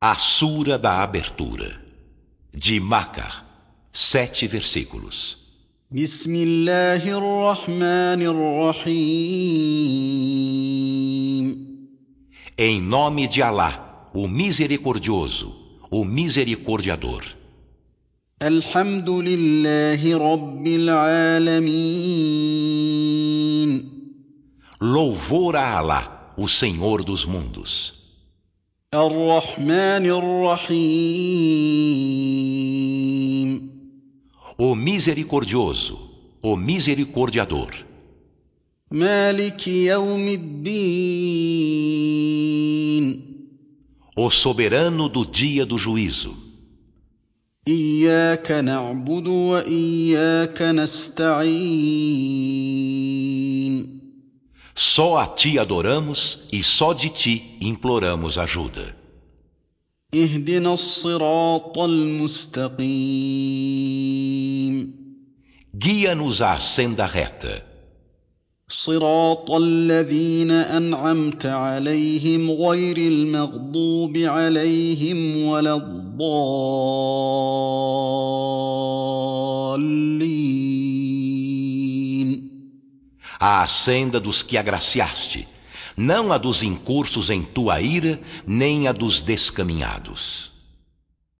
A Sura da Abertura, de Macar, sete versículos. Em nome de Alá, o Misericordioso, o Misericordiador. Louvor a Alá, o Senhor dos mundos. الرحمن الرحيم O Misericordioso, o Misericordiador. مالك يوم الدين O soberano do dia do juízo. اياك نعبد واياك نستعين Só a ti adoramos e só de ti imploramos ajuda. Guia-nos à senda reta, صراط الذين انعمت عليهم غير المغضوب عليهم ولا الضالين à senda dos que agraciaste, não a dos incursos em tua ira, nem a dos descaminhados.